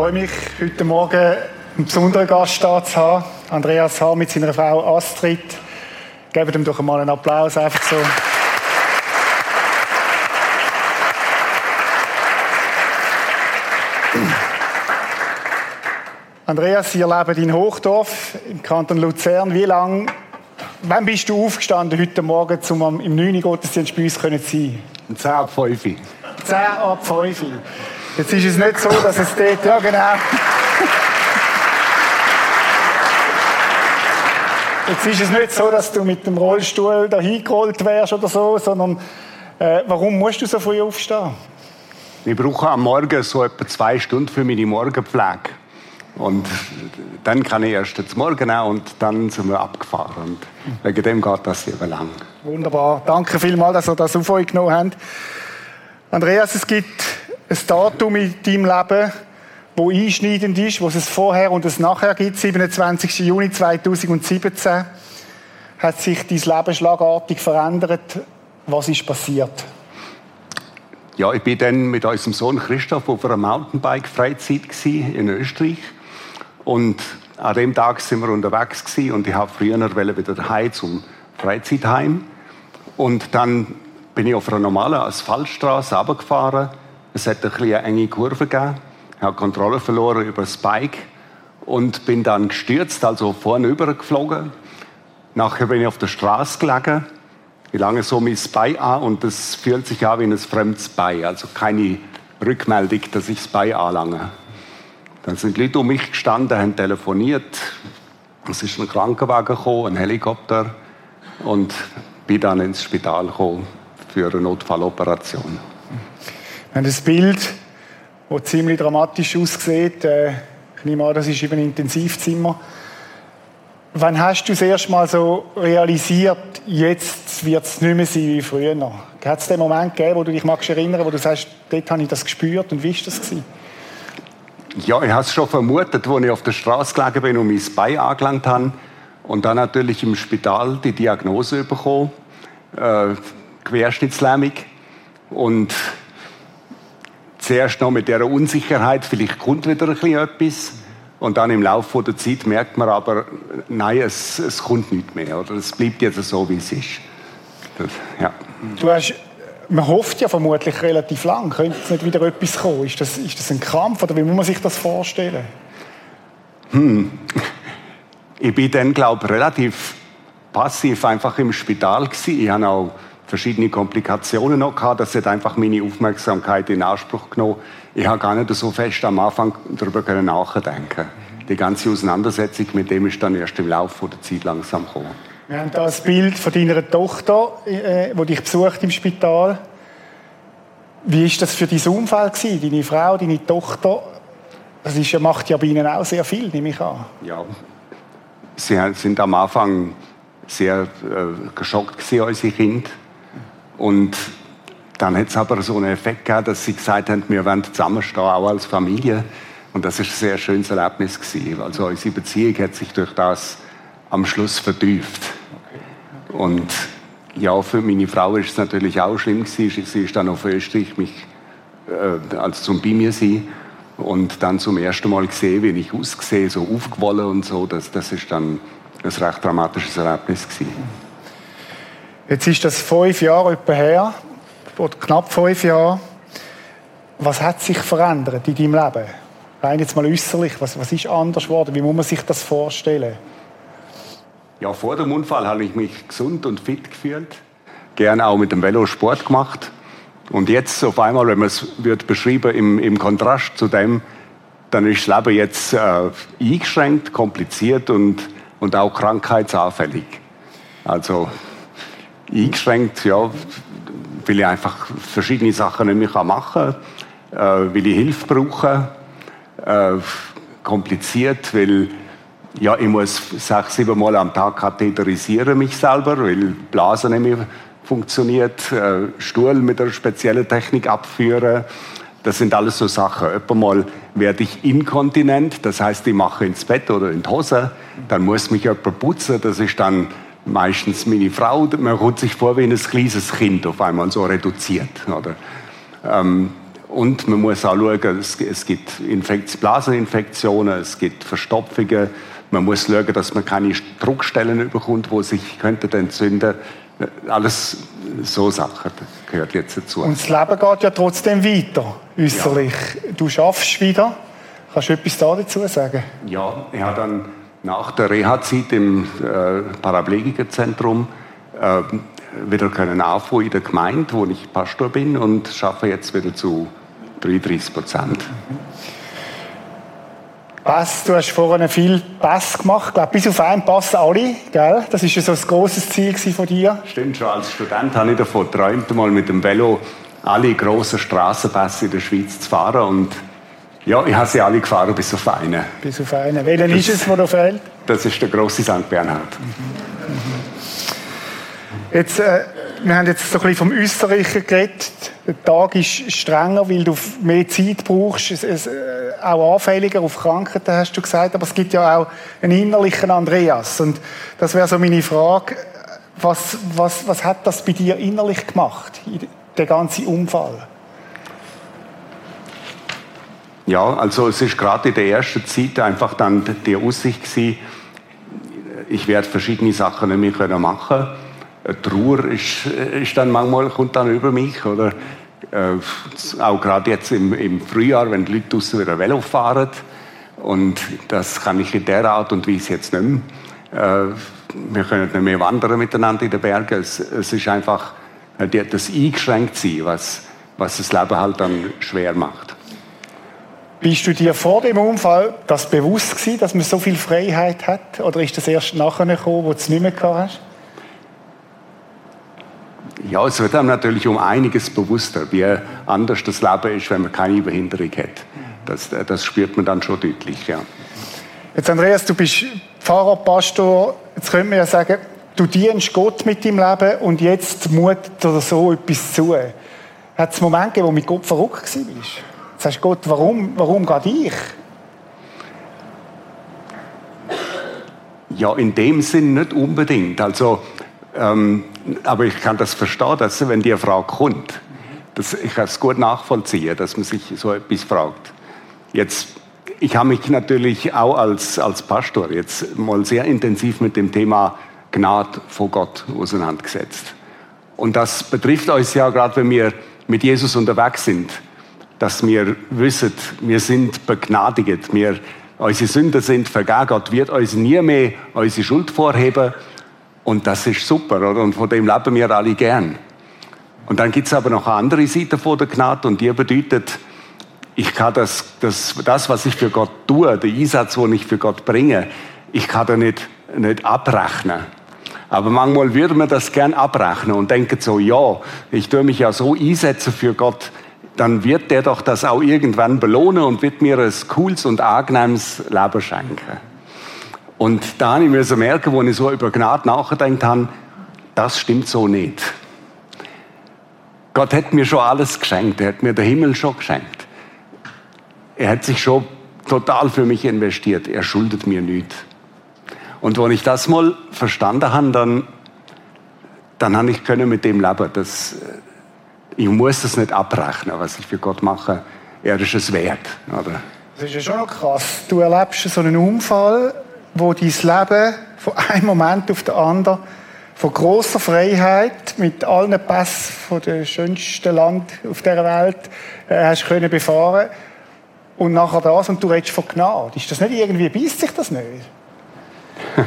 freue mich, heute Morgen einen besonderen Gast da zu haben. Andreas Haar mit seiner Frau Astrid. Gebt ihm doch einmal einen Applaus, einfach so. Andreas, Sie leben in Hochdorf im Kanton Luzern. Wie lange, wann bist du aufgestanden heute Morgen, um im 9. Gottesdienst bei uns zu sein? 10 ab 5. 10 ab 5. Jetzt ist es nicht so, dass es dort, ja genau. Jetzt ist es nicht so, dass du mit dem Rollstuhl dahin gerollt wärst oder so, sondern äh, warum musst du so früh aufstehen? Ich brauche am Morgen so etwa zwei Stunden für meine Morgenpflege. Und dann kann ich erst zum Morgen auch und dann sind wir abgefahren. Und wegen dem geht das sehr lang. Wunderbar. Danke vielmals, dass ihr das auf euch genommen habt. Andreas, es gibt ein Datum in deinem Leben, wo einschneidend ist, wo es vorher und es nachher gibt. 27. Juni 2017 hat sich dein Leben schlagartig verändert. Was ist passiert? Ja, ich bin dann mit unserem Sohn Christoph auf einer Mountainbike-Freizeit in Österreich. Und an dem Tag sind wir unterwegs gewesen und ich habe früher wieder daheim zum Freizeitheim. Und dann bin ich auf einer normalen Asphaltstraße runtergefahren es hat ein eine enge Kurve gegeben. Ich habe Kontrolle verloren über das Bike und bin dann gestürzt, also vorne übergeflogen. Nachher bin ich auf der Straße gelegen. Ich lange so mein Bein an und das fühlt sich an wie ein fremdes Bein. Also keine Rückmeldung, dass ich das Bein anlange. Dann sind Leute um mich gestanden, haben telefoniert. Es ist ein Krankenwagen gekommen, ein Helikopter und bin dann ins Spital gekommen für eine Notfalloperation. Wir haben ein Bild, das ziemlich dramatisch aussieht. Äh, ich nehme an, das ist eben ein Intensivzimmer. Wann hast du das erste Mal so realisiert, jetzt wird es nicht mehr sein wie früher? Hat es den Moment gegeben, wo du dich magst erinnern, wo du sagst, dort habe ich das gespürt und wie war das? Gewesen? Ja, ich habe es schon vermutet, als ich auf der Straße gelegen bin und mein Bein angelangt habe. Und dann natürlich im Spital die Diagnose bekommen, äh, Querschnittslähmung. Und zuerst noch mit der Unsicherheit, vielleicht kommt wieder ein bisschen etwas. Und dann im Laufe der Zeit merkt man aber, nein, es, es kommt nicht mehr. Oder es bleibt jetzt so, wie es ist. Das, ja. Du hast, man hofft ja vermutlich relativ lang, könnte jetzt nicht wieder etwas kommen. Ist das, ist das ein Krampf oder wie muss man sich das vorstellen? Hm. Ich bin dann, glaube ich, relativ passiv einfach im Spital gewesen. Ich habe auch verschiedene Komplikationen noch gehabt. Das hat einfach meine Aufmerksamkeit in Anspruch genommen. Ich habe gar nicht so fest am Anfang darüber nachdenken Die ganze Auseinandersetzung mit dem ist dann erst im Laufe der Zeit langsam gekommen. Wir haben hier ein Bild von deiner Tochter, äh, die dich besucht im Spital. Wie ist das für dein Umfeld gewesen? Deine Frau, deine Tochter? Das ist, macht ja bei Ihnen auch sehr viel, nehme ich an. Ja, sie sind am Anfang sehr äh, geschockt gewesen, unsere Kinder. Und dann hat es aber so einen Effekt gehabt, dass sie gesagt haben, wir wollen zusammenstehen, auch als Familie. Und das ist ein sehr schönes Erlebnis gewesen. Also unsere Beziehung hat sich durch das am Schluss vertieft. Und ja, für meine Frau ist es natürlich auch schlimm gewesen. Sie ist dann auf Österreich mich äh, als zum bei mir sein und dann zum ersten Mal gesehen, wie ich aussehe, so aufgewollen und so. Das, das ist dann ein recht dramatisches Erlebnis gewesen. Jetzt ist das fünf Jahre etwa her, oder knapp fünf Jahre. Was hat sich verändert in deinem Leben? Rein jetzt mal äußerlich, was, was ist anders geworden? Wie muss man sich das vorstellen? Ja, vor dem Unfall habe ich mich gesund und fit gefühlt. Gerne auch mit dem Velo Sport gemacht. Und jetzt auf einmal, wenn man es wird beschrieben im, im Kontrast zu dem, dann ist das Leben jetzt äh, eingeschränkt, kompliziert und, und auch krankheitsanfällig. Also eingeschränkt, ja, weil ich einfach verschiedene Sachen nicht mehr machen kann, äh, weil ich Hilfe brauche, äh, kompliziert, weil ja, ich muss sechs, sieben Mal am Tag katheterisieren mich selber, weil Blase nicht mehr funktioniert, äh, Stuhl mit einer speziellen Technik abführen. Das sind alles so Sachen. Mal werde ich inkontinent, das heißt, ich mache ins Bett oder in die Hose, dann muss mich jemand putzen, das ist dann meistens meine Frau, man kommt sich vor wie ein kleines Kind auf einmal so reduziert. Oder? Ähm, Und man muss auch schauen, es, es gibt Infekt Blaseninfektionen, es gibt Verstopfungen. Man muss schauen, dass man keine Druckstellen bekommt, wo sich könnte entzünden alles so Sachen gehört jetzt dazu. Und das Leben geht ja trotzdem weiter, äußerlich. Ja. Du schaffst wieder. Kannst du etwas da dazu sagen? Ja, ich habe dann nach der Reha-Zeit im äh, Paraplegikerzentrum äh, wieder können anfangen in der Gemeinde, wo ich Pastor bin und schaffe jetzt wieder zu 33 Prozent. Pass, du hast vorhin viel Pass gemacht. Ich glaube, bis auf einen Pass alle, gell? Das war ja so ein grosses Ziel von dir. Stimmt schon. Als Student habe ich davon geträumt, mal mit dem Velo alle grossen Straßenpässe in der Schweiz zu fahren. Und ja, ich habe sie alle gefahren, bis auf einen. Bis auf einen. Welchen ist es, der da fehlt? Das ist der grosse St. Bernhard. Mhm. Mhm. Jetzt, äh, wir haben jetzt so ein bisschen vom Österreicher geredet. Der Tag ist strenger, weil du mehr Zeit brauchst. Es, es, äh, auch anfälliger auf Krankheiten, hast du gesagt. Aber es gibt ja auch einen innerlichen Andreas. Und das wäre so meine Frage. Was, was, was hat das bei dir innerlich gemacht, der ganze Unfall? Ja, also es ist gerade in der ersten Zeit einfach dann die Aussicht gewesen, ich werde verschiedene Sachen nicht mehr machen können Trauer ist, ist dann manchmal, kommt dann über mich, oder? Äh, auch gerade jetzt im, im, Frühjahr, wenn die Leute draußen wieder Velo fahren. Und das kann ich in der Art und Weise jetzt nicht mehr. Äh, wir können nicht mehr wandern miteinander in den Bergen. Es, es ist einfach das eingeschränkt sein, was, was das Leben halt dann schwer macht. Bist du dir vor dem Unfall das bewusst gewesen, dass man so viel Freiheit hat? Oder ist das erst nachher gekommen, wo du es nicht mehr gehabt hast? Ja, es wird einem natürlich um einiges bewusster, wie anders das Leben ist, wenn man keine Behinderung hat. Das, das spürt man dann schon deutlich, ja. Jetzt Andreas, du bist Pfarrer, Pastor. Jetzt könnte man ja sagen, du dienst Gott mit deinem Leben und jetzt mutet oder so etwas zu. Hat es Momente gegeben, wo du mit Gott verrückt warst? Sagst Gott, warum, warum gerade ich? Ja, in dem Sinn nicht unbedingt. Also, ähm, aber ich kann das verstehen, dass wenn die Frage kommt, das, ich kann es gut nachvollziehen, dass man sich so etwas fragt. Jetzt, ich habe mich natürlich auch als, als Pastor jetzt mal sehr intensiv mit dem Thema Gnade vor Gott auseinandergesetzt. Und das betrifft uns ja gerade, wenn wir mit Jesus unterwegs sind, dass wir wissen, wir sind begnadigt, wir, unsere Sünden sind vergeben, Gott wird uns nie mehr unsere Schuld vorheben und das ist super, oder? Und von dem leben wir alle gern. Und dann gibt es aber noch eine andere Seite von der Gnade und die bedeutet, ich kann das, das, das, was ich für Gott tue, den Einsatz, den ich für Gott bringe, ich kann da nicht, nicht abrechnen. Aber manchmal würde man das gern abrechnen und denken so, ja, ich tue mich ja so einsetzen für Gott, dann wird der doch das auch irgendwann belohnen und wird mir ein cooles und angenehmes Leben schenken. Und da habe ich mir merken, wo ich so über Gnade nachgedacht habe, das stimmt so nicht. Gott hat mir schon alles geschenkt. Er hat mir den Himmel schon geschenkt. Er hat sich schon total für mich investiert. Er schuldet mir nichts. Und wenn ich das mal verstanden habe, dann, dann habe ich können mit dem leben. Das, ich muss das nicht abrechnen, was ich für Gott mache. Er ist es wert. Oder? Das ist ja schon noch krass. Du erlebst so einen Unfall wo dein Leben von einem Moment auf den anderen von großer Freiheit mit allen Pässen von dem schönsten Land auf der Welt äh, hast können befahren und nachher das und du redest von Gnade. Ist das nicht irgendwie, beißt sich das nicht?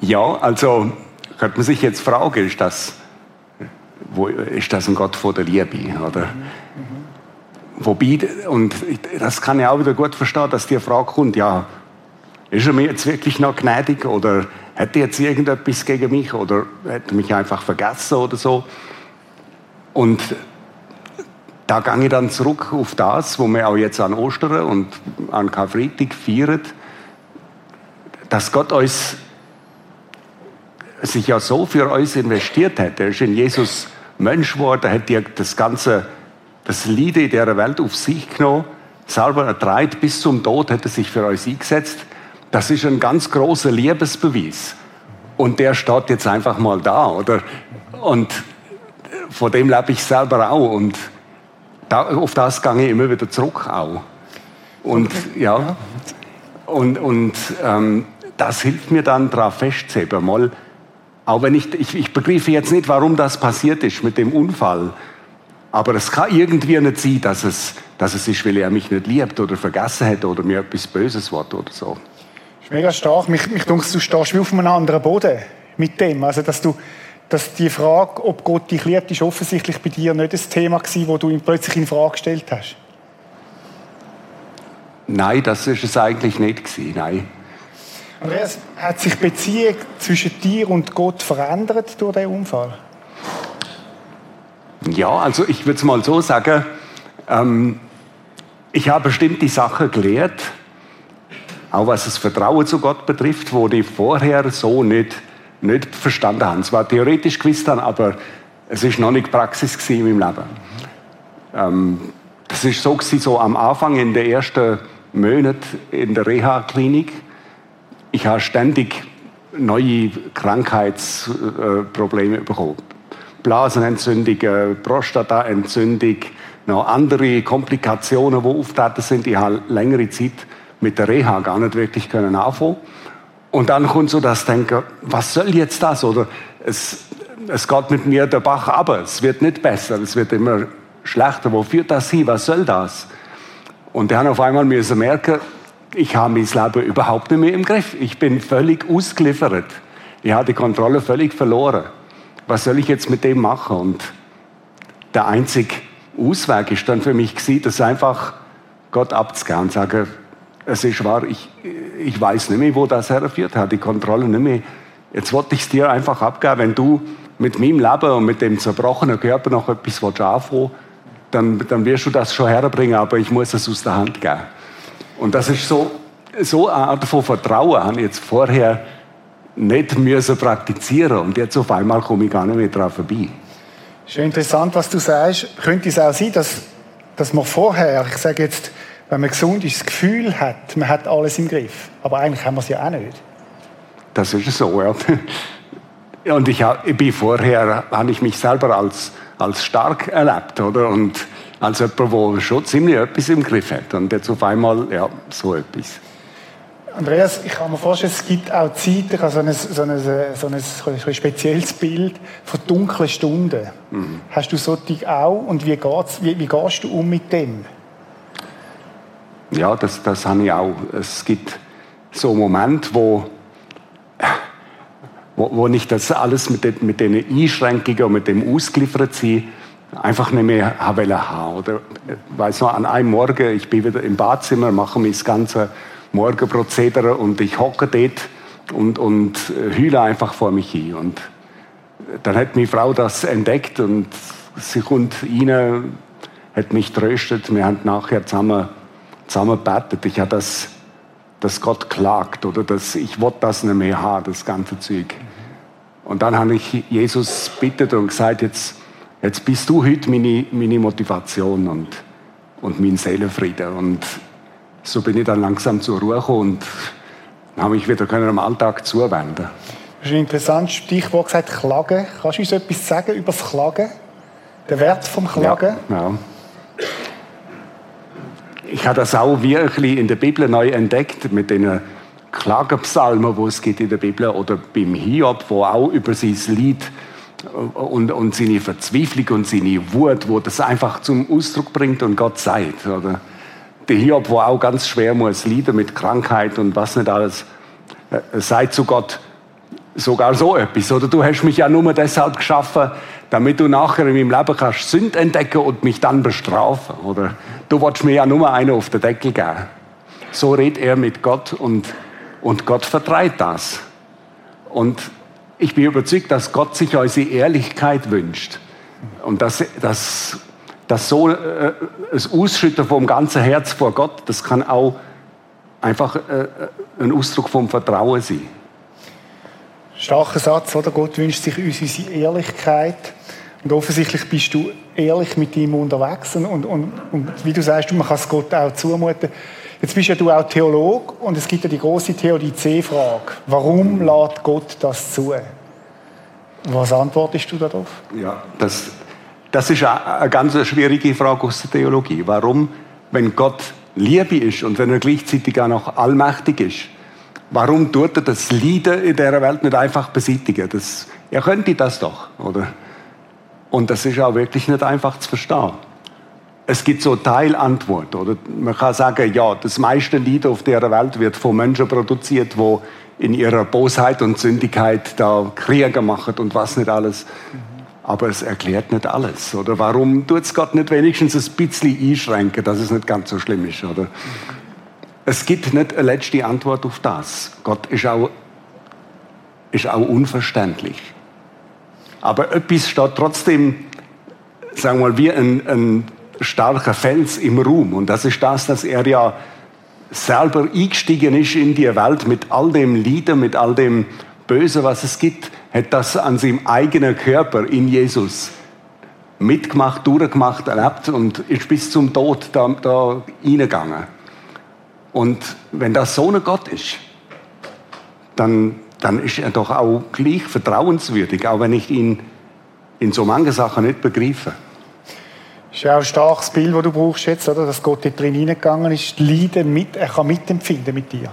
ja, also könnte man sich jetzt fragen, ist das, wo, ist das ein Gott von der Liebe, oder? Mhm. Wobei, und das kann ich auch wieder gut verstehen, dass die Frage kommt, ja, ist er mir jetzt wirklich noch gnädig oder hat er jetzt irgendetwas gegen mich oder hat er mich einfach vergessen oder so? Und da gehe ich dann zurück auf das, wo wir auch jetzt an Ostern und an Karfreitag feiern, dass Gott uns sich ja so für uns investiert hat. Er ist in Jesus Mensch geworden, hat das ganze, das Lied in dieser Welt auf sich genommen, selber ertreibt bis zum Tod, hat er sich für uns eingesetzt. Das ist ein ganz großer Liebesbeweis. Und der steht jetzt einfach mal da, oder? Und von dem lebe ich selber auch. Und da, auf das gehe ich immer wieder zurück auch. Und okay. ja, und, und ähm, das hilft mir dann daran festzuheben, mal, auch wenn ich, ich, ich begreife jetzt nicht, warum das passiert ist mit dem Unfall, aber es kann irgendwie nicht sein, dass es, dass es ist, weil er mich nicht liebt oder vergessen hat oder mir etwas Böses wird oder so. Das ist mega stark. Mich, mich denke, du stehst wie auf einem anderen Boden mit dem. Also, dass du, dass die Frage, ob Gott dich liebt, ist offensichtlich bei dir nicht das Thema gewesen, wo du ihn plötzlich in Frage gestellt hast. Nein, das ist es eigentlich nicht gewesen. Nein. Andreas, hat sich die Beziehung zwischen dir und Gott verändert durch diesen Unfall? Ja, also ich würde es mal so sagen, ähm, ich habe bestimmt die Sache gelernt, auch was das Vertrauen zu Gott betrifft, wo die vorher so nicht, nicht verstanden haben. Es war theoretisch gewusst dann, aber es ist noch nicht Praxis in meinem Leben. Ähm, das ist so so am Anfang in den ersten Monaten in der Reha-Klinik ich habe ständig neue Krankheitsprobleme bekommen. Blasenentzündung, Prostataentzündung, noch andere Komplikationen, die auftreten sind. Ich habe längere Zeit mit der Reha gar nicht wirklich können. Und dann kommt so das Denken, was soll jetzt das? Oder es, es geht mit mir der Bach aber es wird nicht besser, es wird immer schlechter. Wo führt das hin? Was soll das? Und dann auf einmal müssen merken, ich habe mein Leben überhaupt nicht mehr im Griff. Ich bin völlig ausgeliefert. Ich habe die Kontrolle völlig verloren. Was soll ich jetzt mit dem machen? Und der einzige Ausweg ist dann für mich gewesen, das einfach Gott abzugeben und sagen, es ist wahr, ich, ich weiß nicht mehr, wo das herführt, habe die Kontrolle nicht mehr. Jetzt wollte ich es dir einfach abgeben, wenn du mit meinem Leben und mit dem zerbrochenen Körper noch etwas anfangen dann, dann wirst du das schon herbringen, aber ich muss es aus der Hand geben. Und das ist so, so eine Art von Vertrauen, habe ich jetzt vorher nicht müssen praktizieren und jetzt auf einmal komme ich gar nicht mehr daran vorbei. Schön interessant, was du sagst. Könnte es auch sein, dass, dass man vorher, ich sage jetzt, wenn man gesund ist, das Gefühl hat, man hat alles im Griff. Aber eigentlich haben wir es ja auch nicht. Das ist so, ja. Und ich, ich bin vorher, habe ich mich selber als, als stark erlebt, oder? Und als jemand, der schon ziemlich etwas im Griff hat. Und jetzt auf einmal, ja, so etwas. Andreas, ich kann mir vorstellen, es gibt auch Zeiten, ich habe so ein, so ein, so ein, so ein spezielles Bild von dunklen Stunden. Mhm. Hast du so die auch und wie, geht's, wie, wie gehst du um mit dem? Ja, das, das habe ich auch. Es gibt so Momente, wo, wo, wo ich das alles mit den, mit den Einschränkungen und mit dem ausgeliefert sein einfach nicht mehr haben Oder weiß noch, an einem Morgen, ich bin wieder im Badzimmer, mache mein ganze Morgenprozedere und ich hocke dort und, und heule einfach vor mich hin. Und dann hat meine Frau das entdeckt und sie kommt rein, hat mich tröstet. Wir haben nachher zusammen, zusammen gebetet. Ich habe das, dass Gott klagt oder dass ich will das nicht mehr haben, das ganze Zeug. Und dann habe ich Jesus bittet und gesagt, jetzt Jetzt bist du heute meine, meine Motivation und, und mein Seelenfrieden. Und so bin ich dann langsam zur Ruhe gekommen und habe mich wieder am Alltag zuwenden. Das ist ein interessantes Stichwort gesagt, Klagen. Kannst du uns etwas sagen über das Klagen? Der Wert vom Klagen? Ja, ja. Ich habe das auch wirklich in der Bibel neu entdeckt mit den Klagenpsalmen, die es gibt in der Bibel oder beim Hiob, wo auch über sein Lied und, und seine Verzweiflung und seine Wut, wo das einfach zum Ausdruck bringt und Gott sagt. Oder der Hiob, wo auch ganz schwer muss Lieder mit Krankheit und was nicht alles, äh, sagt zu Gott sogar so etwas. Oder du hast mich ja nur deshalb geschaffen, damit du nachher in meinem Leben kannst Sünd entdecken und mich dann bestrafen. Oder du wolltest mir ja nur einen auf den Deckel geben. So redet er mit Gott und, und Gott vertreibt das. Und ich bin überzeugt, dass Gott sich unsere Ehrlichkeit wünscht. Und dass, dass, dass so äh, das Ausschütten vom ganzen Herz vor Gott, das kann auch einfach äh, ein Ausdruck vom Vertrauen sein. Starker Satz, oder? Gott wünscht sich uns unsere Ehrlichkeit. Und offensichtlich bist du ehrlich mit ihm unterwegs. Und, und, und wie du sagst, man kann es Gott auch zumuten. Jetzt bist ja du auch Theolog und es gibt ja die große Theodizee-Frage. Warum lädt Gott das zu? Was antwortest du darauf? Ja, das, das ist eine ganz schwierige Frage aus der Theologie. Warum, wenn Gott Liebe ist und wenn er gleichzeitig auch noch allmächtig ist, warum tut er das Leiden in dieser Welt nicht einfach beseitigen? Das, er könnte das doch, oder? Und das ist auch wirklich nicht einfach zu verstehen. Es gibt so Teilantworten, oder? Man kann sagen, ja, das meiste Leiden auf dieser Welt wird von Menschen produziert, wo in ihrer Bosheit und Sündigkeit da Kriege machen und was nicht alles. Aber es erklärt nicht alles. Oder warum tut es Gott nicht wenigstens ein bisschen einschränken, dass es nicht ganz so schlimm ist? Oder? Es gibt nicht eine letzte Antwort auf das. Gott ist auch, ist auch unverständlich. Aber etwas steht trotzdem, sagen wir mal, wie ein, ein starker Fels im Ruhm. Und das ist das, dass er ja selber eingestiegen ist in die Welt mit all dem Leiden, mit all dem Bösen, was es gibt, hat das an seinem eigenen Körper in Jesus mitgemacht, durchgemacht, erlebt und ist bis zum Tod da, da reingegangen. Und wenn das so ein Gott ist, dann, dann ist er doch auch gleich vertrauenswürdig, auch wenn ich ihn in so manchen Sachen nicht begreife. Das ist ja auch ein starkes Bild, das du brauchst jetzt, oder? dass Gott dort drin hineingegangen ist, Leiden mit, er kann mitempfinden mit dir.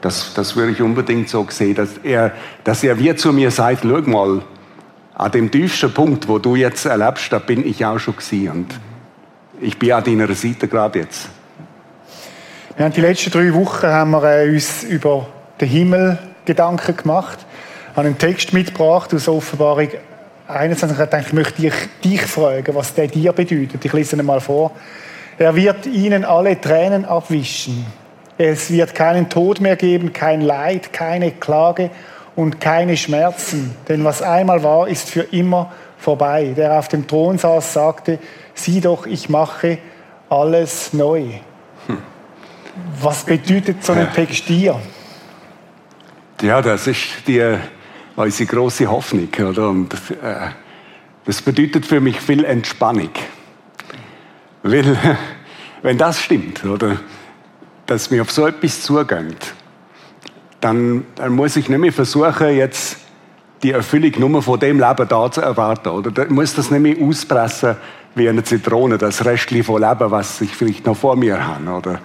Das, das würde ich unbedingt so sehen, dass er, dass er wie zu mir sagt, schau mal, an dem tiefsten Punkt, wo du jetzt erlebst, da bin ich auch schon gewesen und ich bin an deiner Seite gerade jetzt. Wir haben die letzten drei Wochen haben wir äh, uns über den Himmel Gedanken gemacht, haben einen Text mitgebracht aus Offenbarung 21 hat gedacht, ich möchte dich, dich fragen, was der dir bedeutet. Ich lese ihn mal vor. Er wird ihnen alle Tränen abwischen. Es wird keinen Tod mehr geben, kein Leid, keine Klage und keine Schmerzen. Denn was einmal war, ist für immer vorbei. Der auf dem Thron saß, sagte, sieh doch, ich mache alles neu. Hm. Was bedeutet so ein Text dir? Ja, das ist die unsere große Hoffnung. Oder? Und, äh, das bedeutet für mich viel Entspannung. Weil, wenn das stimmt, oder, dass mir auf so etwas zugeht, dann, dann muss ich nicht mehr versuchen, jetzt die Erfüllung nur von dem Leben da zu erwarten. Oder dann muss das nicht mehr auspressen wie eine Zitrone, das Restchen von Leben, was ich vielleicht noch vor mir habe. Oder?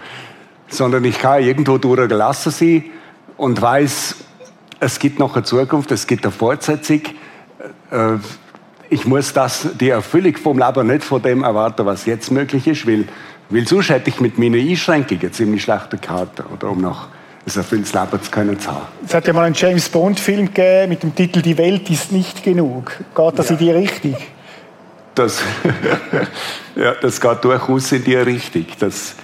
Sondern ich kann irgendwo durchgelassen sein und weiß, es gibt noch eine Zukunft, es gibt eine Fortsetzung. Äh, ich muss das, die Erfüllung vom Leben nicht von dem erwarten, was jetzt möglich ist, weil, weil sonst hätte ich mit meinen Einschränkungen ziemlich schlechte Karten, oder um noch ein erfülltes Leben zu können zu haben. Es hat ja mal einen James Bond-Film gegeben mit dem Titel Die Welt ist nicht genug. Geht das ja. in die Richtung? Das, ja, das geht durchaus in die Richtung. Das,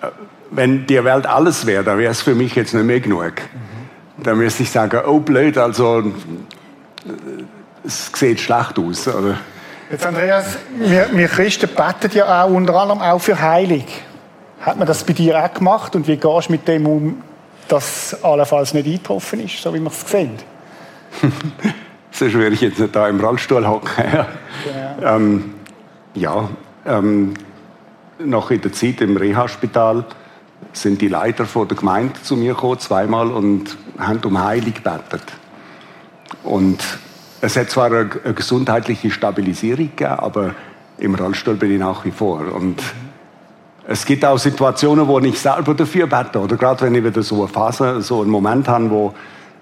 äh, wenn die Welt alles wäre, dann wäre es für mich jetzt nicht mehr genug. Mhm dann müsste ich sagen, oh blöd, also es sieht schlecht aus. Oder? Jetzt Andreas, wir, wir Christen beten ja auch unter anderem auch für Heilig. Hat man das bei dir auch gemacht und wie gehst du mit dem um, dass allenfalls nicht eingetroffen ist, so wie wir es sehen? Sonst würde ich jetzt nicht da im Rollstuhl hocken. Ja, genau. ähm, ja ähm, noch in der Zeit im Reha-Spital sind die Leiter von der Gemeinde zu mir gekommen, zweimal, und haben um Heilung gebetet. Und es hat zwar eine, eine gesundheitliche Stabilisierung gegeben, aber im Rollstuhl bin ich nach wie vor. Und es gibt auch Situationen, wo ich selber dafür bete. Oder gerade wenn ich wieder so eine Phase, so einen Moment habe, wo,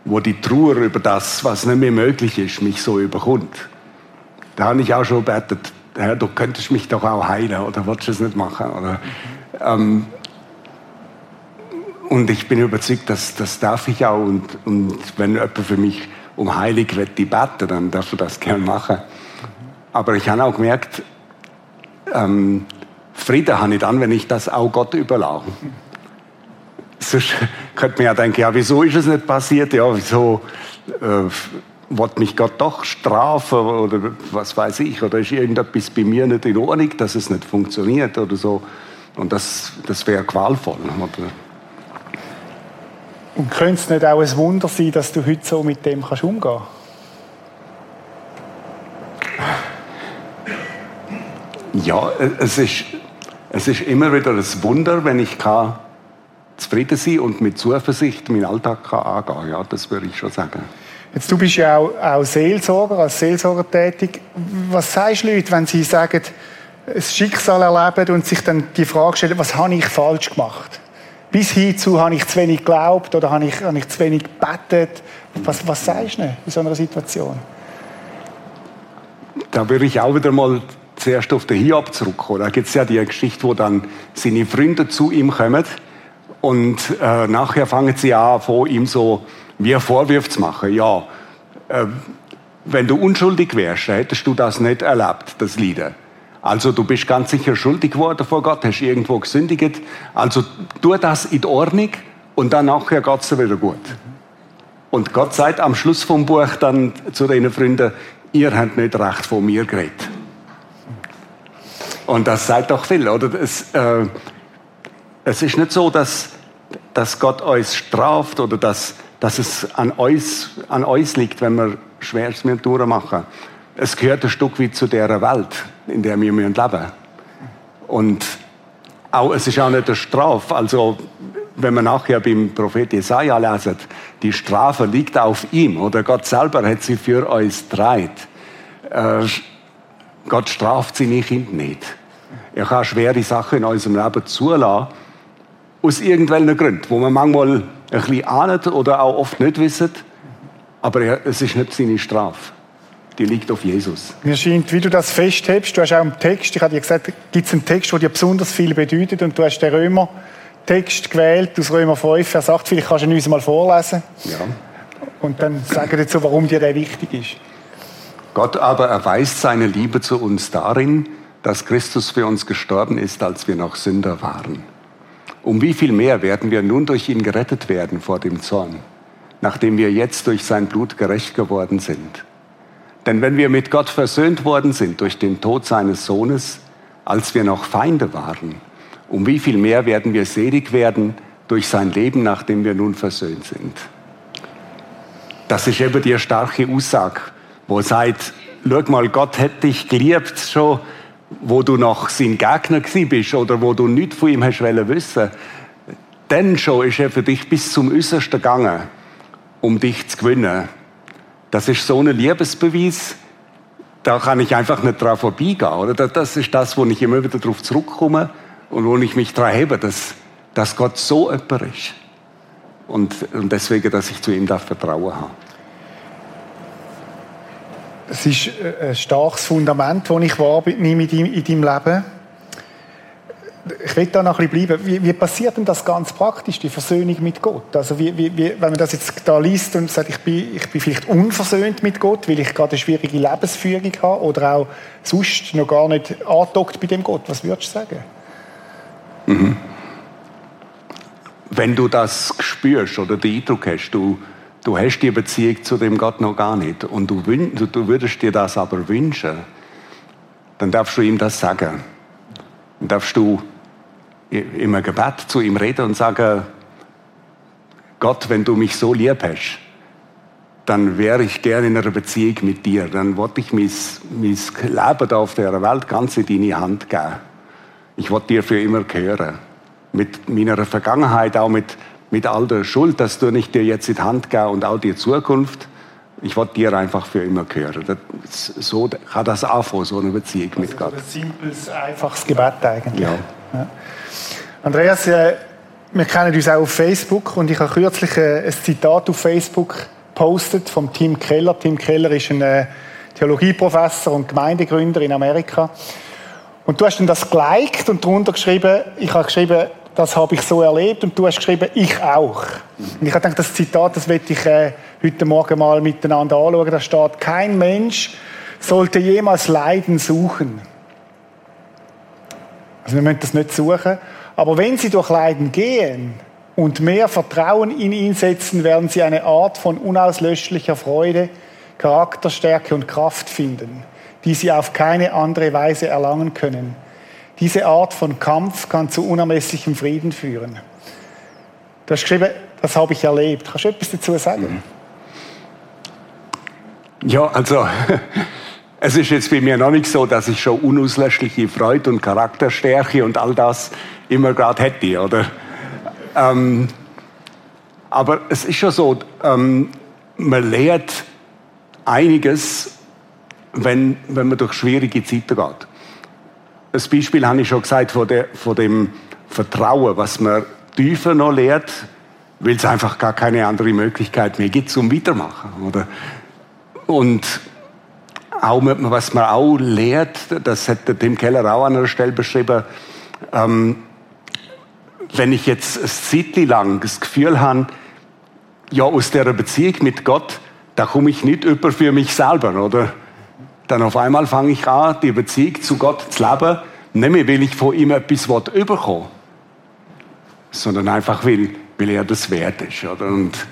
wo die Trauer über das, was nicht mehr möglich ist, mich so überkommt. Da habe ich auch schon gebetet, Herr, du könntest mich doch auch heilen, oder willst du es nicht machen? Oder, ähm, und ich bin überzeugt, dass das darf ich auch. Und, und wenn jemand für mich um Heilig wird die beten, dann darf er das gerne machen. Aber ich habe auch gemerkt, ähm, Frieden habe ich dann, wenn ich das auch Gott überlasse. Sonst könnte man ja denken, ja, wieso ist es nicht passiert? Ja, wieso äh, wird mich Gott doch strafen oder was weiß ich? Oder ist irgendetwas bei mir nicht in Ordnung, dass es nicht funktioniert oder so? Und das, das wäre qualvoll. Oder? Und könnte es nicht auch ein Wunder sein, dass du heute so mit dem kannst umgehen Ja, es ist, es ist immer wieder ein Wunder, wenn ich kann zufrieden sein und mit Zuversicht meinen Alltag kann angehen kann. Ja, das würde ich schon sagen. Jetzt, du bist ja auch, auch Seelsorger, als Seelsorger tätig. Was sagst du Leute, wenn sie sagen, ein Schicksal erleben und sich dann die Frage stellen, was habe ich falsch gemacht? Bis hinzu habe ich zu wenig geglaubt oder habe ich, habe ich zu wenig gebetet. Was, was sagst du in so einer Situation? Da würde ich auch wieder mal zuerst auf den Hiob zurückkommen. Da gibt es ja die Geschichte, wo dann seine Freunde zu ihm kommen und äh, nachher fangen sie an, vor ihm so wie Vorwürfe zu machen. Ja, äh, wenn du unschuldig wärst, hättest du das nicht erlebt, das Lieder. Also du bist ganz sicher schuldig geworden vor Gott, hast irgendwo gesündigt. Also tu das in Ordnung und dann nachher geht es wieder gut. Und Gott sagt am Schluss vom Buch dann zu den Freunden, ihr habt nicht recht von mir geredet. Und das sagt doch viel, oder? Es, äh, es ist nicht so, dass, dass Gott uns straft oder dass, dass es an uns, an uns liegt, wenn wir Schweres durchmachen. Es gehört ein Stück weit zu dieser Welt in der wir leben müssen. Und auch, es ist auch nicht eine Strafe. Also, wenn man nachher beim Prophet Jesaja lesen, die Strafe liegt auf ihm, oder Gott selber hat sie für uns dreit. Äh, Gott straft seine Kinder nicht. Er kann schwere Sachen in unserem Leben zulassen, aus irgendwelchen Gründen, wo man manchmal ein bisschen ahnt oder auch oft nicht wissen, aber es ist nicht seine Strafe die liegt auf Jesus. Mir scheint, wie du das festhältst, du hast auch einen Text, ich habe dir gesagt, gibt es einen Text, der dir besonders viel bedeutet und du hast den Römer Text gewählt aus Römer 5, Vers 8, vielleicht kannst du ihn uns mal vorlesen. Ja. Und dann sagen dazu, warum dir der wichtig ist. Gott aber erweist seine Liebe zu uns darin, dass Christus für uns gestorben ist, als wir noch Sünder waren. Um wie viel mehr werden wir nun durch ihn gerettet werden vor dem Zorn, nachdem wir jetzt durch sein Blut gerecht geworden sind. Denn wenn wir mit Gott versöhnt worden sind durch den Tod seines Sohnes, als wir noch Feinde waren, um wie viel mehr werden wir selig werden durch sein Leben, nachdem wir nun versöhnt sind. Das ist eben die starke Aussage, wo sagt, schau mal, Gott hätte dich geliebt schon, wo du noch sein Gegner bist oder wo du nichts von ihm hast wissen Dann schon ist er für dich bis zum Äußersten gegangen, um dich zu gewinnen. Das ist so ein Liebesbeweis, da kann ich einfach nicht dran vorbeigehen. Oder? Das ist das, wo ich immer wieder darauf zurückkomme und wo ich mich daran hebe, dass, dass Gott so jemand ist. Und, und deswegen, dass ich zu ihm darf Vertrauen habe. Es ist ein starkes Fundament, das ich wahrnehme in deinem Leben ich will da noch ein bisschen bleiben. Wie, wie, passiert denn das ganz praktisch, die Versöhnung mit Gott? Also wie, wie, wenn man das jetzt da liest und sagt, ich bin, ich bin vielleicht unversöhnt mit Gott, weil ich gerade eine schwierige Lebensführung habe oder auch sonst noch gar nicht andockt bei dem Gott, was würdest du sagen? Mhm. Wenn du das spürst oder den Eindruck hast, du, du hast die Beziehung zu dem Gott noch gar nicht und du, du würdest dir das aber wünschen, dann darfst du ihm das sagen. Dann darfst du im Gebet zu ihm reden und sagen, Gott, wenn du mich so lieb hast, dann wäre ich gerne in einer Beziehung mit dir. Dann wollte ich mein, mein Leben da auf der Welt ganz in deine Hand geben. Ich wollte dir für immer gehören. Mit meiner Vergangenheit, auch mit, mit all der Schuld, dass du nicht dir jetzt in die Hand geben und auch die Zukunft. Ich wollte dir einfach für immer gehören. Das, so kann das anfangen, so eine Beziehung also mit Gott. Ein simples, einfaches Gebet eigentlich. Ja. ja. Andreas, wir kennen uns auch auf Facebook und ich habe kürzlich äh, ein Zitat auf Facebook gepostet vom Tim Keller. Tim Keller ist ein äh, Theologieprofessor und Gemeindegründer in Amerika. Und du hast dann das geliked und darunter geschrieben, ich habe geschrieben, das habe ich so erlebt und du hast geschrieben, ich auch. Und ich habe gedacht, das Zitat, das werde ich äh, heute Morgen mal miteinander anschauen. Da steht, kein Mensch sollte jemals Leiden suchen. Also wir müssen das nicht suchen, aber wenn sie durch Leiden gehen und mehr Vertrauen in ihn setzen, werden sie eine Art von unauslöschlicher Freude, Charakterstärke und Kraft finden, die sie auf keine andere Weise erlangen können. Diese Art von Kampf kann zu unermesslichem Frieden führen. Du hast geschrieben, das habe ich erlebt. Kannst du etwas dazu sagen? Ja, also es ist jetzt bei mir noch nicht so, dass ich schon unauslöschliche Freude und Charakterstärke und all das immer gerade hätte, oder? Ähm, aber es ist schon so, ähm, man lernt einiges, wenn, wenn man durch schwierige Zeiten geht. Ein Beispiel habe ich schon gesagt von, der, von dem Vertrauen, was man tiefer noch lehrt, weil es einfach gar keine andere Möglichkeit mehr gibt zum Weitermachen. Oder? Und auch, was man auch lehrt, das hat Tim Keller auch an einer Stelle beschrieben, ähm, wenn ich jetzt ein Zeit lang das Gefühl habe, ja, aus der Beziehung mit Gott, da komme ich nicht über für mich selber, oder? Dann auf einmal fange ich an, die Beziehung zu Gott zu leben, nicht mehr, weil ich von ihm etwas überkomme, sondern einfach, weil, weil er das wert ist, oder? Und,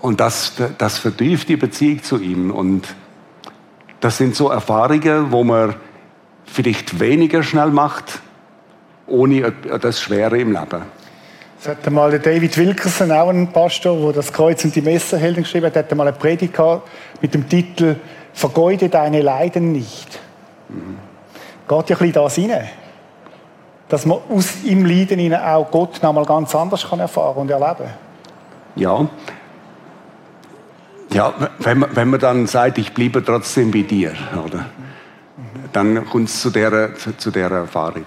und das, das vertieft die Beziehung zu ihm. Und das sind so Erfahrungen, wo man vielleicht weniger schnell macht, ohne das Schwere im Leben. Es hat einmal David Wilkerson, auch ein Pastor, der das Kreuz und die Messerhelden geschrieben hat, hat einmal eine Predigt mit dem Titel Vergeude deine Leiden nicht. Mhm. Geht ja ein bisschen das rein. Dass man aus im Leiden auch Gott noch mal ganz anders kann erfahren und erleben Ja. Ja, wenn man, wenn man dann sagt, ich bleibe trotzdem bei dir, oder? Dann kommt es zu dieser, zu dieser Erfahrung.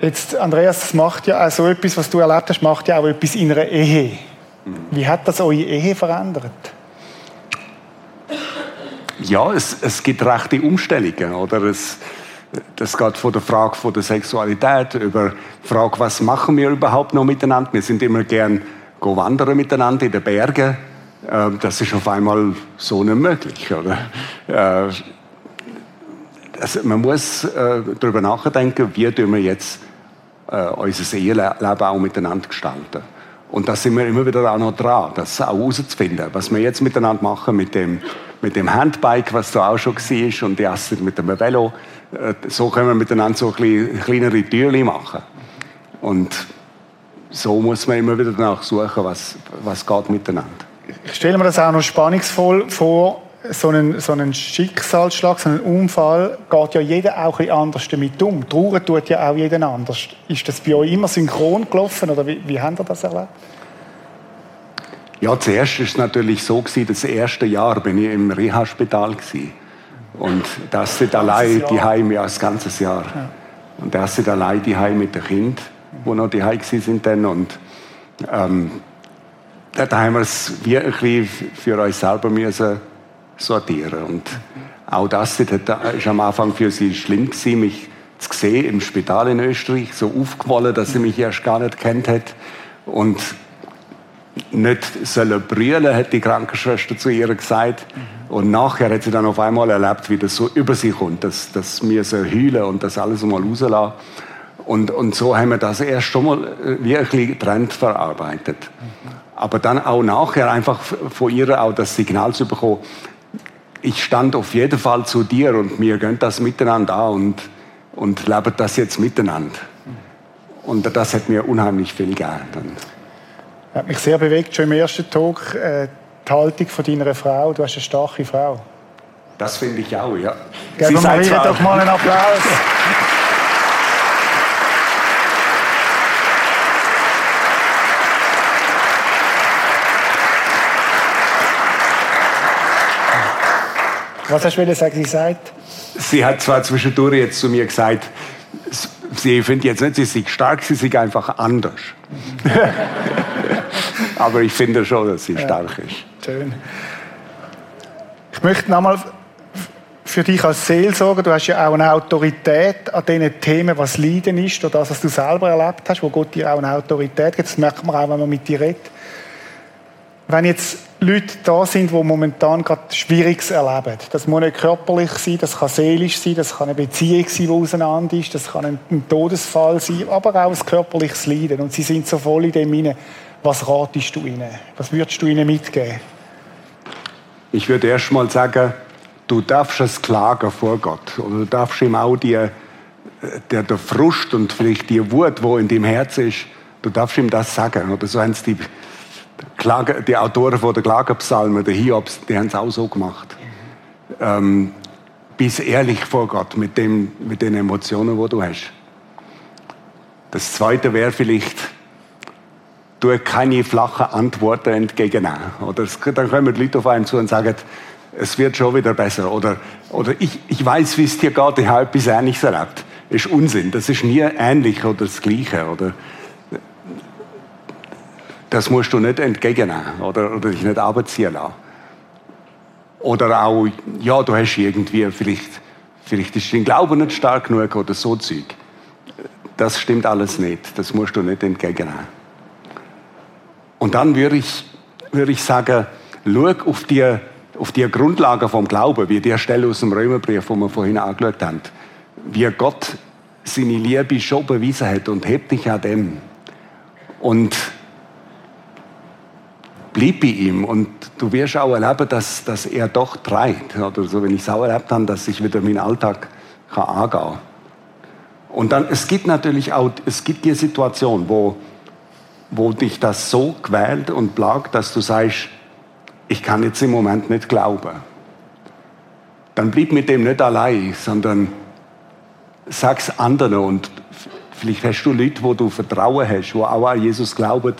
Jetzt, Andreas, das macht ja auch so etwas, was du erlebt hast, macht ja auch etwas in einer Ehe. Wie hat das eure Ehe verändert? Ja, es, es gibt rechte Umstellungen, oder? Es, das geht von der Frage von der Sexualität über die Frage, was machen wir überhaupt noch miteinander? Wir sind immer gern wandern miteinander in den Bergen. Ähm, das ist auf einmal so nicht möglich, oder? Äh, also man muss äh, darüber nachdenken, wie wir jetzt äh, unser Eheleben auch miteinander gestalten. Und da sind wir immer wieder auch noch dran, das auch herauszufinden, was wir jetzt miteinander machen mit dem, mit dem Handbike, was da auch schon war, und die Astrid mit dem Velo. So können wir miteinander so ein kleinere Türchen machen. Und so muss man immer wieder danach suchen, was, was geht miteinander. Ich stelle mir das auch noch spannungsvoll vor, so einen, so einen Schicksalsschlag, so einen Unfall, geht ja jeder auch ein anders damit um. Trauern tut ja auch jeder anders. Ist das bei euch immer synchron gelaufen oder wie, wie habt ihr das erlebt? Ja, zuerst war es natürlich so, gewesen, das erste Jahr bin ich im Reha-Spital. Und das sind allein die Heim, ja, das ganze Jahr. Ja. Und das sind allein die Heim mit dem Kind, wo noch die Heim sind dann. Und ähm, da haben wir es wirklich für uns selber müssen sortieren. Und auch das war am Anfang für sie schlimm gewesen, mich zu sehen im Spital in Österreich, so aufgewollen, dass sie mich erst gar nicht kennt hat. Und nicht sollen brüllen, hat die Krankenschwester zu ihr gesagt. Und nachher hat sie dann auf einmal erlebt, wie das so über sie kommt, dass, dass wir so heulen und das alles mal rauslassen. Und, und so haben wir das erst schon mal äh, wirklich getrennt verarbeitet. Aber dann auch nachher einfach von ihr auch das Signal zu bekommen, ich stand auf jeden Fall zu dir und wir gehen das miteinander an und, und leben das jetzt miteinander. Und das hat mir unheimlich viel gegeben. Hat mich sehr bewegt, schon im ersten Tag, äh, die Haltung von deiner Frau. Du hast eine starke Frau. Das finde ich auch, ja. Geben wir ihr doch mal einen Applaus. Was hast du sagen, sie sagt? Sie hat zwar zwischendurch jetzt zu mir gesagt, sie findet jetzt nicht, sie ist stark, sie ist einfach anders. Aber ich finde schon, dass sie ja, stark ist. Schön. Ich möchte nochmal für dich als Seelsorger, du hast ja auch eine Autorität an diesen Themen, was Leiden ist, oder das, was du selber erlebt hast, wo Gott dir auch eine Autorität gibt. Das merkt man auch, wenn man mit dir redet. Wenn jetzt Leute da sind, die momentan gerade Schwieriges erleben. Das muss nicht körperlich sein, das kann seelisch sein, das kann eine Beziehung sein, die auseinander ist, das kann ein, Todesfall sein, aber auch ein körperliches Leiden. Und sie sind so voll in dem hinein. Was ratest du ihnen? Was würdest du ihnen mitgeben? Ich würde erst mal sagen, du darfst es klagen vor Gott. Oder du darfst ihm auch die, der, der Frust und vielleicht die Wut, wo in dem Herz ist, du darfst ihm das sagen. Oder so haben es die Klage, die Autoren der Klagepsalmen, der Hiobs, die haben es auch so gemacht. Ähm, bist ehrlich vor Gott mit, dem, mit den Emotionen, die du hast. Das Zweite wäre vielleicht, tue keine flachen Antworten entgegennehmen. Oder es, dann kommen die Leute auf einen zu und sagen, es wird schon wieder besser. Oder, oder ich, ich weiß, wie es dir geht, ich habe etwas Ähnliches erlebt. Das ist Unsinn. Das ist nie ähnlich oder das Gleiche. Oder, das musst du nicht entgegennehmen oder, oder dich nicht abziehen lassen. Oder auch, ja, du hast irgendwie, vielleicht, vielleicht ist dein Glaube nicht stark genug oder so Zeug. Das stimmt alles nicht. Das musst du nicht entgegennehmen. Und dann würde ich, würde ich sagen, schau auf die, auf die Grundlage vom Glauben, wie die Stelle aus dem Römerbrief, wo wir vorhin angeschaut haben. Wie Gott seine Liebe schon bewiesen hat und hebt dich an dem. Und bleib bei ihm und du wirst auch erleben, dass, dass er doch treibt. Oder so, wenn ich es auch erlebt habe, dass ich wieder meinen Alltag kann angehen kann. Und dann, es gibt natürlich auch, es gibt die Situation, wo, wo dich das so quält und plagt, dass du sagst, ich kann jetzt im Moment nicht glauben. Dann bleib mit dem nicht allein, sondern sag's anderen und vielleicht hast du Leute, wo du Vertrauen hast, wo auch an Jesus glauben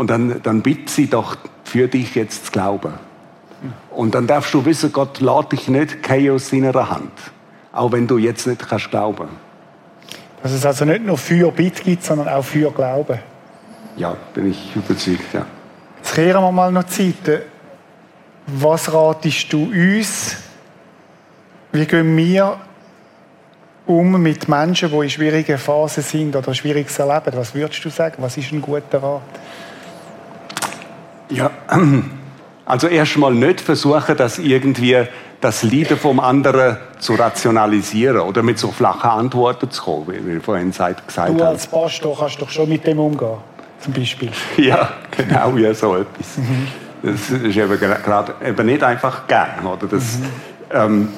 und dann, dann bitte sie doch für dich jetzt zu glauben. Und dann darfst du wissen, Gott lädt dich nicht aus seiner Hand. Auch wenn du jetzt nicht kannst glauben. Dass es also nicht nur für Bitte gibt, sondern auch für Glauben. Ja, bin ich überzeugt, ja. Jetzt kehren wir mal noch Zeit. Was ratest du uns? Wie gehen wir um mit Menschen, die in schwierigen Phasen sind oder schwieriges erleben? Was würdest du sagen? Was ist ein guter Rat? Ja, also erstmal nicht versuchen, das irgendwie das Leiden vom anderen zu rationalisieren oder mit so flachen Antworten zu kommen, wie wir vorhin gesagt haben. Du als Pastor kannst doch schon mit dem umgehen, zum Beispiel. Ja, genau, ja, so etwas. Mhm. Das ist eben gerade eben nicht einfach gern, oder? Das, mhm. ähm,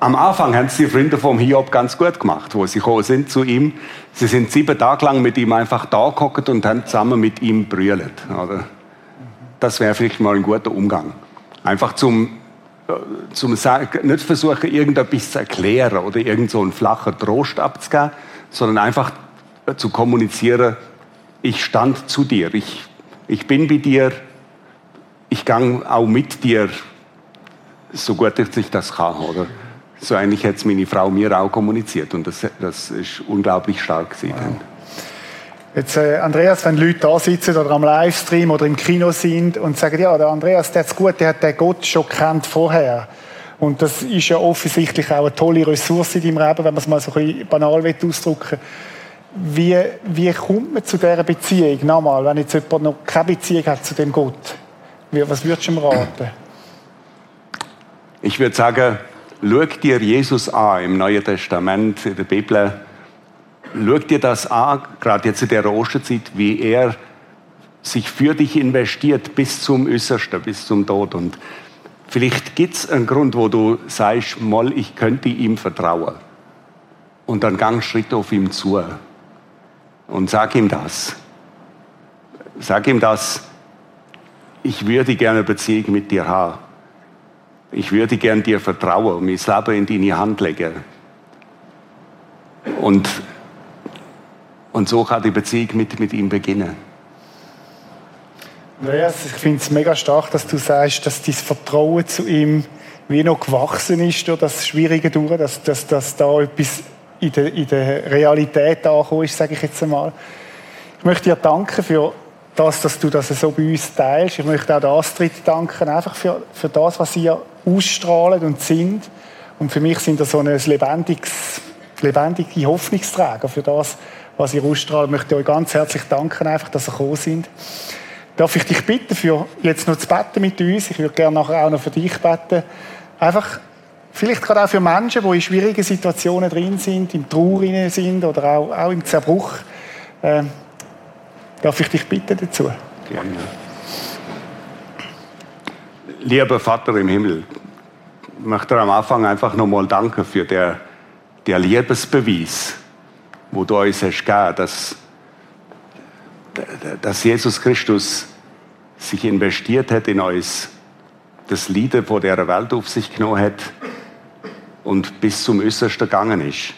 am Anfang haben es die Freunde vom Hiob ganz gut gemacht, wo sie gekommen sind zu ihm. Sie sind sieben Tage lang mit ihm einfach da gehockt und haben zusammen mit ihm brüllt. Das wäre vielleicht mal ein guter Umgang. Einfach zum, äh, zum sagen, nicht versuchen, irgendetwas zu erklären oder irgend so einen flachen Trost abzugeben, sondern einfach zu kommunizieren, ich stand zu dir, ich, ich bin bei dir, ich gang auch mit dir, so gut ich das kann, oder? So eigentlich hat es meine Frau mir auch kommuniziert und das, das ist unglaublich stark gewesen. Wow. Jetzt, äh, Andreas, wenn Leute da sitzen oder am Livestream oder im Kino sind und sagen, ja, der Andreas, der hat's gut, der hat den Gott schon kennt vorher. Und das ist ja offensichtlich auch eine tolle Ressource in deinem Leben, wenn man es mal so ein bisschen banal ausdrücken wie, wie kommt man zu dieser Beziehung? Nochmal, wenn jetzt jemand noch keine Beziehung hat zu dem Gott, was würdest du ihm raten? Ich würde sagen, Schau dir Jesus an im Neuen Testament, in der Bibel. Schau dir das an, gerade jetzt in der Osterzeit, wie er sich für dich investiert bis zum Äußersten, bis zum Tod. Und vielleicht gibt es einen Grund, wo du sagst, mal, ich könnte ihm vertrauen. Und dann gang Schritt auf ihm zu. Und sag ihm das. Sag ihm das, ich würde gerne eine Beziehung mit dir haben. Ich würde gern dir vertrauen und mein Leben in deine Hand legen. Und, und so kann die Beziehung mit, mit ihm beginnen. Andreas, ich finde es mega stark, dass du sagst, dass dein Vertrauen zu ihm wie noch gewachsen ist durch das Schwierige durch, dass, dass, dass da etwas in der, in der Realität angekommen ist, sage ich jetzt einmal. Ich möchte dir danken für das, dass du das so bei uns teilst. Ich möchte auch der Astrid danken, einfach für, für das, was ihr ausstrahlen und sind. Und für mich sind das so ein lebendiges, lebendige Hoffnungsträger für das, was ihr ausstrahlt. Ich möchte euch ganz herzlich danken, einfach, dass ihr gekommen sind. Darf ich dich bitten, für jetzt noch zu beten mit uns? Ich würde gerne nachher auch noch für dich beten. Einfach, vielleicht gerade auch für Menschen, die in schwierigen Situationen drin sind, im Trauer sind oder auch, auch im Zerbruch. Äh, darf ich dich bitten dazu? Gerne lieber Vater im Himmel, ich möchte am Anfang einfach nochmal danken für den, den Liebesbeweis, wo du uns hast gegeben, dass, dass Jesus Christus sich investiert hat in uns, das Leiden von dieser Welt auf sich genommen hat und bis zum Äußersten gegangen ist.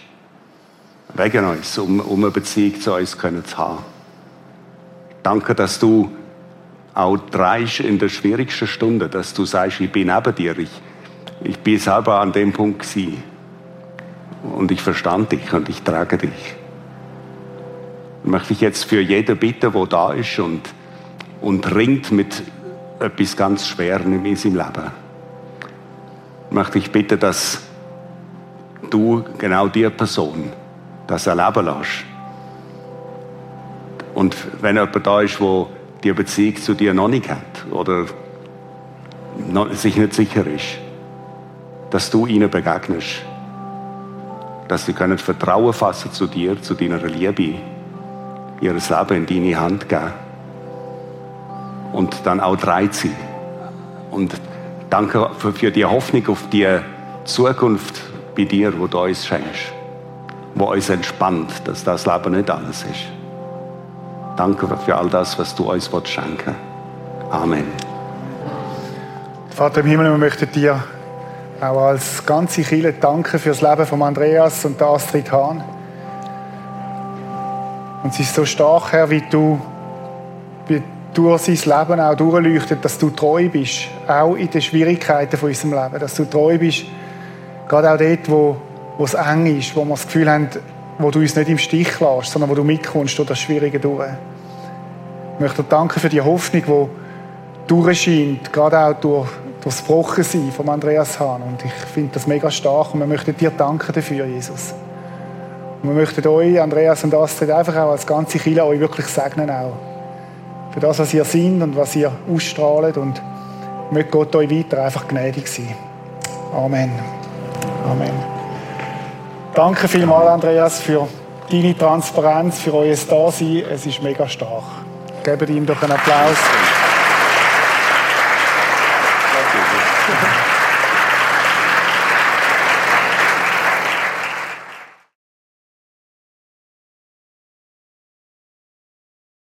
Wegen uns, um, um eine Beziehung zu uns zu haben. Danke, dass du auch dreist in der schwierigsten Stunde, dass du sagst, ich bin neben dir. Ich, ich bin selber an dem Punkt gewesen. Und ich verstand dich und ich trage dich. Ich möchte dich jetzt für jeden bitten, der da ist und, und ringt mit etwas ganz Schwerem in seinem Leben. Ich möchte dich bitten, dass du genau diese Person das erleben lässt. Und wenn jemand da ist, der die Beziehung zu dir noch nicht hat oder sich nicht sicher ist, dass du ihnen begegnest, dass sie können Vertrauen fassen zu dir, zu deiner Liebe, ihr Leben in deine Hand geben und dann auch dreit sie. Und danke für die Hoffnung auf die Zukunft bei dir, wo du uns schenkst, wo uns entspannt, dass das Leben nicht alles ist. Danke für all das, was du uns schenken. Amen. Vater im Himmel, wir möchten dir auch als ganze Kirche danken für das Leben von Andreas und Astrid Hahn. Und es ist so stark, Herr, wie du wie durch sein Leben auch durchleuchtet, dass du treu bist, auch in den Schwierigkeiten von unserem Leben, dass du treu bist, gerade auch dort, wo, wo es eng ist, wo wir das Gefühl haben, wo du uns nicht im Stich lässt, sondern wo du mitkommst durch das Schwierige durch. Ich möchte danken für die Hoffnung, die durchscheint, gerade auch durch, durch das Brochensein von Andreas Hahn. Und ich finde das mega stark und wir möchten dir danken dafür, Jesus. Und wir möchten euch, Andreas und Astrid, einfach auch als ganze Kirche euch wirklich segnen auch. Für das, was ihr seid und was ihr ausstrahlt und möge Gott euch weiter einfach gnädig sein. Amen. Amen. Danke vielmals, Andreas, für deine Transparenz, für euer Dasein. Es ist mega stark. Gebt ihm doch einen Applaus.